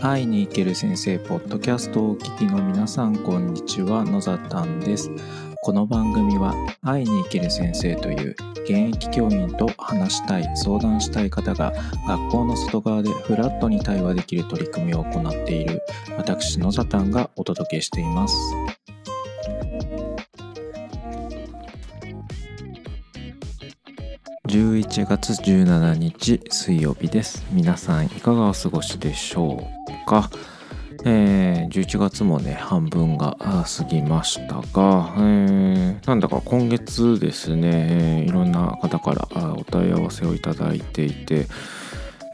会いに行ける先生ポッドキャストをお聞きの皆さんこんにちは野ざたんです。この番組は会いに行ける先生という現役教員と話したい相談したい方が学校の外側でフラットに対話できる取り組みを行っている私野ざたんがお届けしています。11月17日水曜日です。皆さんいかがお過ごしでしょう？か、えー、11月もね半分が過ぎましたが、えー、なんだか今月ですね、えー、いろんな方からお問い合わせをいただいていて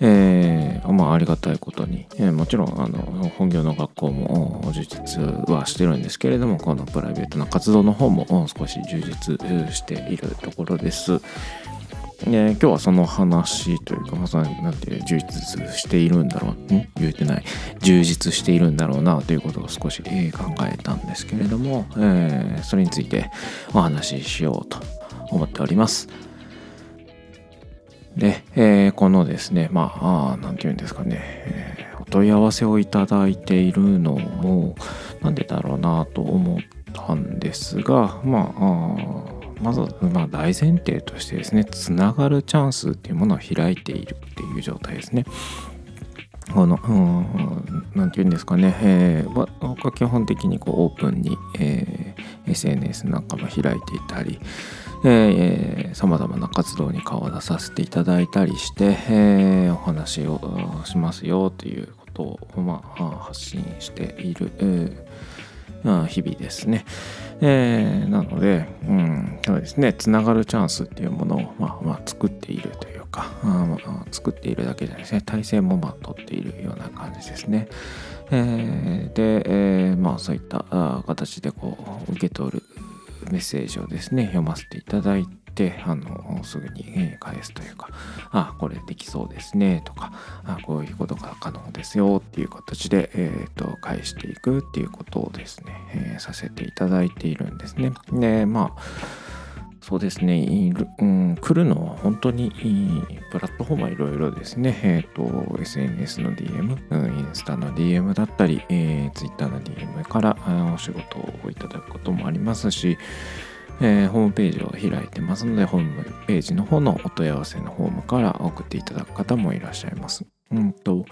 えー、まあありがたいことに、えー、もちろんあの本業の学校も充実はしてるんですけれどもこのプライベートな活動の方も少し充実しているところです。え今日はその話というか、まさになんて充実しているんだろう、ん？言えてない、充実しているんだろうなということを少し、え考えたんですけれども、えー、それについてお話ししようと思っております。で、えー、このですね、まあ、何て言うんですかね、えー、お問い合わせをいただいているのも、なんでだろうなと思ったんですが、まあ、まず、まあ、大前提としてですねつながるチャンスっていうものを開いているっていう状態ですね。この、何て言うんですかね、えー、僕は基本的にこうオープンに、えー、SNS なんかも開いていたり、さまざまな活動に顔を出させていただいたりして、えー、お話をしますよということを、まあ、発信している、えー日々ですね。えー、なので、うん、そうですね、つながるチャンスっていうものを、まあまあ、作っているというか、あまあ、作っているだけじゃないですね、体制もまあ取っているような感じですね。えー、で、えー、まあそういった形でこう受け取るメッセージをですね、読ませていただい、てあのすぐに返すというかあこれできそうですねとかあこういうことが可能ですよっていう形で、えーと、返していくっていうことをですね、えー、させていただいているんですね。でまあそうですね、うん、来るのは本当にプラットフォームはいろいろですね、えっ、ー、と、SNS の DM、インスタの DM だったり、えー、Twitter の DM からお仕事をいただくこともありますし、えー、ホームページを開いてますので、ホームページの方のお問い合わせのフォームから送っていただく方もいらっしゃいます。うんと、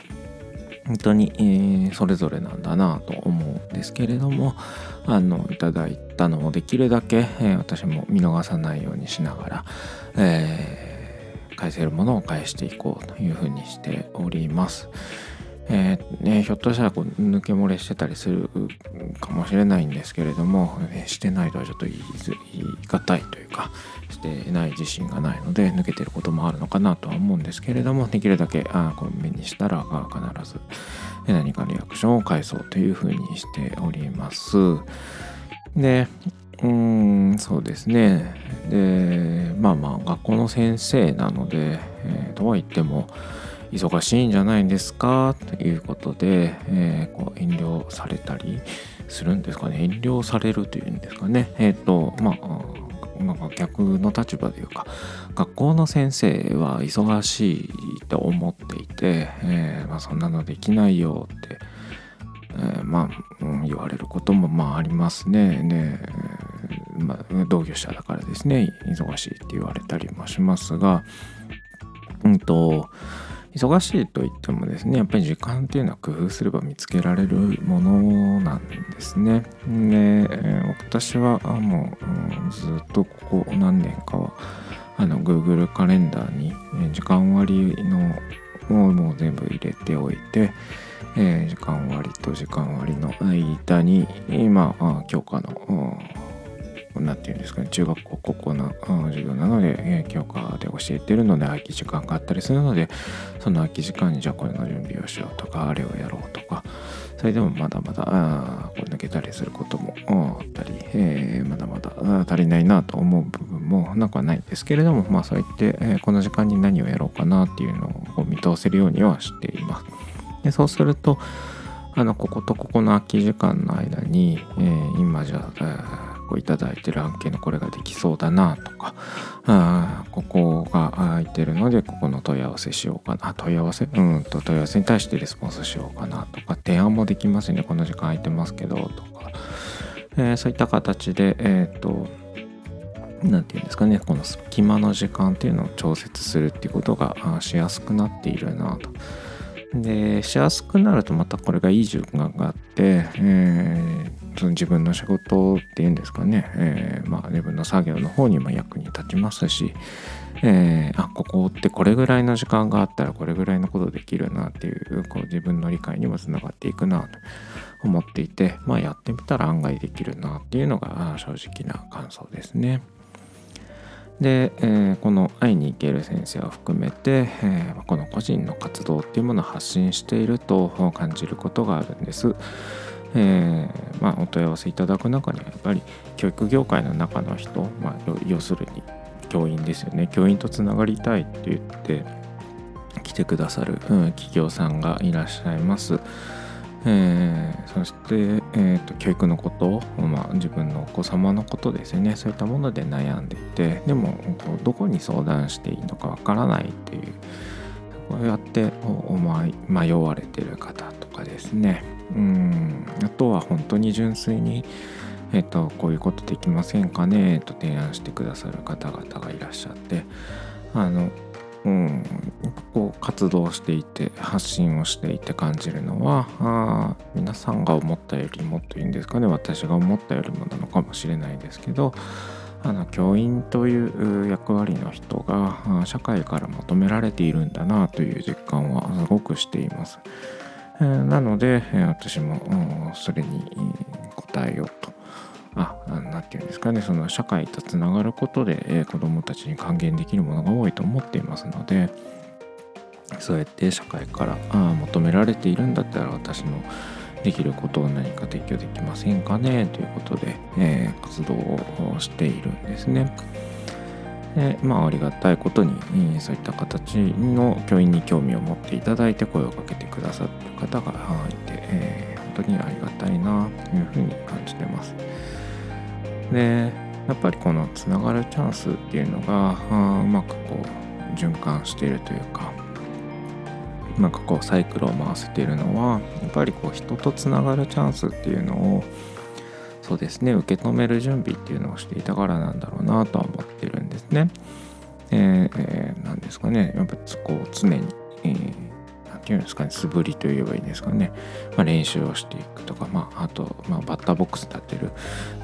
本当に、えー、それぞれなんだなと思うんですけれども、あの、いただいたのをできるだけ、えー、私も見逃さないようにしながら、えー、返せるものを返していこうというふうにしております。えー、ね、ひょっとしたらこう抜け漏れしてたりするかもしれないんですけれども、えしてないとはちょっと言い言い難いというかしてない自信がないので抜けてることもあるのかなとは思うんですけれどもできるだけあこう目にしたら必ず何かリアクションを返そうというふうにしております。でうんそうですねでまあまあ学校の先生なので、えー、とは言っても忙しいんじゃないんですか？ということで、えー、こう遠慮されたりするんですかね？遠慮されるというんですかね？えっ、ー、とまあなんか逆の立場でいうか学校の先生は忙しいと思っていて、えー、まあ、そんなのできないよって、えー、まあ、うん、言われることもまあありますね。ねまあ、同業者だからですね。忙しいって言われたりもしますがうんと忙しいといってもですねやっぱり時間っていうのは工夫すれば見つけられるものなんですね。で、私はもう、ずっとここ何年かはあの Google カレンダーに時間割のをもう全部入れておいて、えー、時間割と時間割の間に今教科の何て言うんですかね中学校高校の授業なので、えー、教科で教えてるので空き時間があったりするのでその空き時間にじゃあこれの準備をしようとかあれをやろうとかそれでもまだまだあこう抜けたりすることもあったり、えー、まだまだ足りないなと思う部分もなくはないんですけれどもまあそう言って、えー、この時間に何をやろうかなっていうのを見通せるようにはしています。でそうするとあのこことここの空き時間の間に、えー、今じゃあこいただいてる案件のこれができそうだなとかあここが空いてるのでここの問い合わせしようかな問い合わせうんと問い合わせに対してレスポンスしようかなとか提案もできますねこの時間空いてますけどとか、えー、そういった形でえっ、ー、と何て言うんですかねこの隙間の時間っていうのを調節するっていうことがしやすくなっているなと。でしやすくなるとまたこれがいい循環があって、えー、その自分の仕事っていうんですかね、えー、まあ、自分の作業の方にも役に立ちますし、えー、あここってこれぐらいの時間があったらこれぐらいのことできるなっていうこう自分の理解にもつながっていくなと思っていて、まあ、やってみたら案外できるなっていうのが正直な感想ですね。で、えー、この会いに行ける先生を含めて、えー、この個人の活動っていうものを発信していると感じることがあるんです。えー、まあ、お問い合わせいただく中にはやっぱり教育業界の中の人、まあ、要するに教員ですよね教員とつながりたいって言って来てくださる、うん、企業さんがいらっしゃいます。えー、そして、えーと、教育のこと、まあ、自分のお子様のことですよね。そういったもので悩んでいてでもどこに相談していいのかわからないっていうこうやって思い迷われてる方とかですね。うん。あとは本当に純粋にえ、ー、とこういうことできませんかねと提案してくださる方々がいらっしゃって。あのうん、活動していて発信をしていて感じるのはあ皆さんが思ったよりもっといいんですかね。私が思ったよりもなのかもしれないですけどあの教員という役割の人が社会から求められているんだなという実感はすごくしています。なので私もそれに応えようと。あ何て言うんですかね。その社会とつながることで、えー、子どもたちに還元できるものが多いと思っていますのでそうやって社会からあ求められているんだったら私のできることを何か提供できませんかね？ということで、えー、活動をしているんですね。でまあありがたいことにそういった形の教員に興味を持っていただいて声をかけてくださってる方がいて、えー、本当にありがたいなというふうに感じてます。でやっぱりこのつながるチャンスっていうのがうまくこう循環しているというかうまくこうサイクルを回せているのはやっぱりこう人とつながるチャンスっていうのをそうですね受け止める準備っていうのをしていたからなんだろうなとは思ってるんですね。えー、えー、なんですかね。やっぱこう常に、えーていうんですかね素振りといえばいいんですかね、まあ、練習をしていくとか、まあ、あと、まあ、バッターボックス立てる、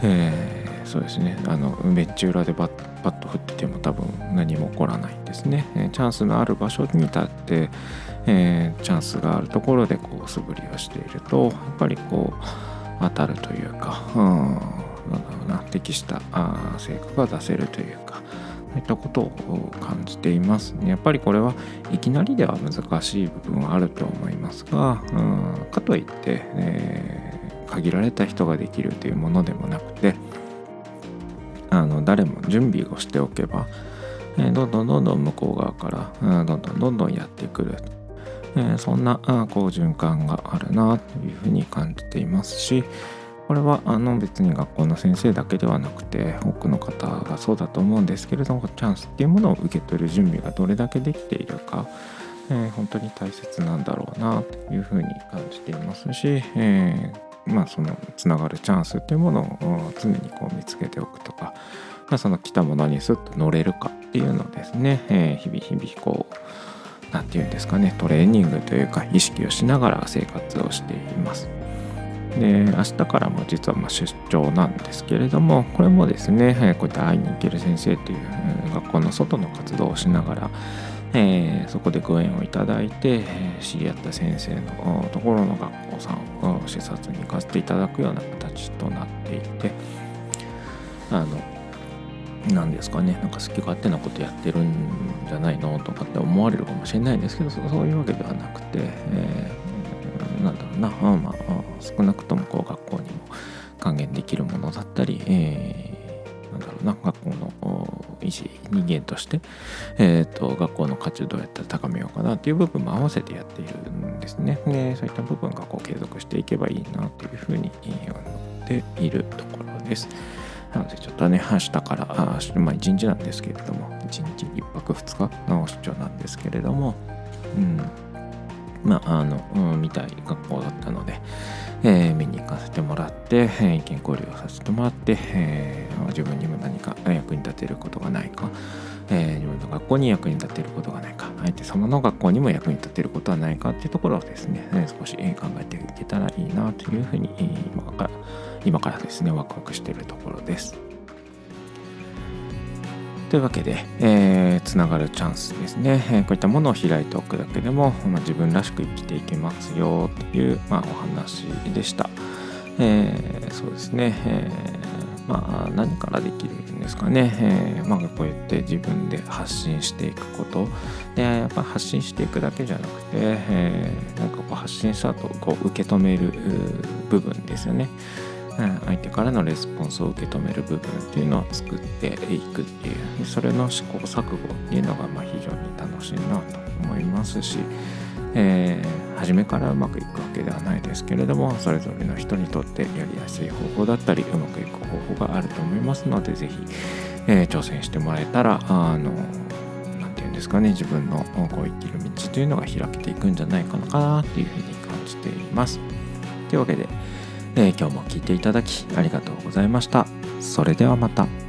えー、そうですね。あのベンチ裏でバッバット振って何も起こらないんですね、え、チャンスのある場所に立って、えー、チャンスがあるところでこう素振りをしているとやっぱりこう当たるというか、うん、なんだろうな適したあ成果が出せるというかそういったことを感じていますね。やっぱりこれはいきなりでは難しい部分はあると思いますが、うん、かといって、えー、限られた人ができるというものでもなくてあの誰も準備をしておけば、どんどんどんどん向こう側から、どんどんどんどんやってくる、そんなこう循環があるなというふうに感じていますし、これはあの別に学校の先生だけではなくて多くの方がそうだと思うんですけれどもチャンスっていうものを受け取る準備がどれだけできているか、えー、本当に大切なんだろうなというふうに感じていますし、えー、まあそのつながるチャンスっていうものを常にこう見つけておくとか、まあ、その来たものにスッと乗れるかっていうのをですね、えー、日々日々こう何て言うんですかねトレーニングというか意識をしながら生活をしています。で明日からも実はま出張なんですけれどもこれもですねこういった会いに行ける先生という学校の外の活動をしながら、えー、そこでご縁をいただいて知り合った先生のところの学校さんを視察に行かせていただくような形となっていてあの何ですかねなんか好き勝手なことやってるんじゃないのとかって思われるかもしれないんですけどそういうわけではなくて、えー、なんだろうな、まあ、少なくともこう学校にも還元できるものだったり、えー、なんだろうな学校の維持人間として、えーと、学校の価値をどうやったら高めようかなっていう部分も合わせてやっているんですね。でそういった部分がこう継続していけばいいなというふうに思っているところです。なのでちょっとね明日からあまあ一日なんですけれども1日1泊2日の出張なんですけれども、うん。まああのうん、見たい学校だったので、えー、見に行かせてもらって、えー、意見交流をさせてもらって、えー、自分にも何か役に立てることがないか、えー、自分の学校に役に立てることがないか相手様の学校にも役に立てることはないかっていうところをですね、え少し考えていけたらいいなというふうに今から今からですねワクワクしているところです。というわけで、えー、つながるチャンスですね、えー、こういったものを開いておくだけでも、まあ、自分らしく生きていけますよという、まあ、お話でした。えー、そうですね、え、まあ、何からできるんですかね、えー、まあ、こうやって自分で発信していくことでやっぱ発信していくだけじゃなくて、えー、なんかこう発信した後こう受け止める部分ですよね。うん相手からのレスポンスを受け止める部分っていうのを作っていくっていうそれの試行錯誤っていうのがまあ非常に楽しいなと思いますし、えー、初めからうまくいくわけではないですけれどもそれぞれの人にとってやりやすい方法だったりうまくいく方法があると思いますので是非、えー、挑戦してもらえたらあの何て言うんですかね自分のこう生きる道というのが開けていくんじゃないかなっていうふうに感じています。というわけでえー、今日も聞いていただきありがとうございました。それではまた。